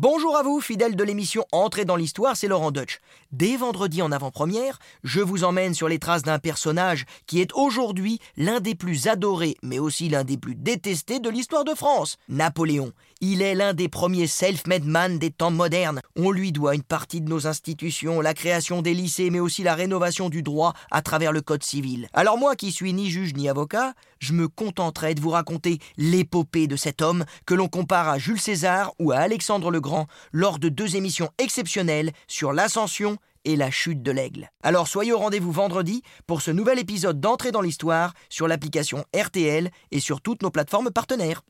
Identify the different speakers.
Speaker 1: Bonjour à vous, fidèles de l'émission Entrée dans l'histoire, c'est Laurent Deutsch. Dès vendredi en avant-première, je vous emmène sur les traces d'un personnage qui est aujourd'hui l'un des plus adorés, mais aussi l'un des plus détestés de l'histoire de France, Napoléon. Il est l'un des premiers self-made man des temps modernes. On lui doit une partie de nos institutions, la création des lycées, mais aussi la rénovation du droit à travers le code civil. Alors moi qui suis ni juge ni avocat, je me contenterai de vous raconter l'épopée de cet homme que l'on compare à Jules César ou à Alexandre le Grand lors de deux émissions exceptionnelles sur l'ascension et la chute de l'aigle. Alors soyez au rendez-vous vendredi pour ce nouvel épisode d'entrée dans l'histoire sur l'application RTL et sur toutes nos plateformes partenaires.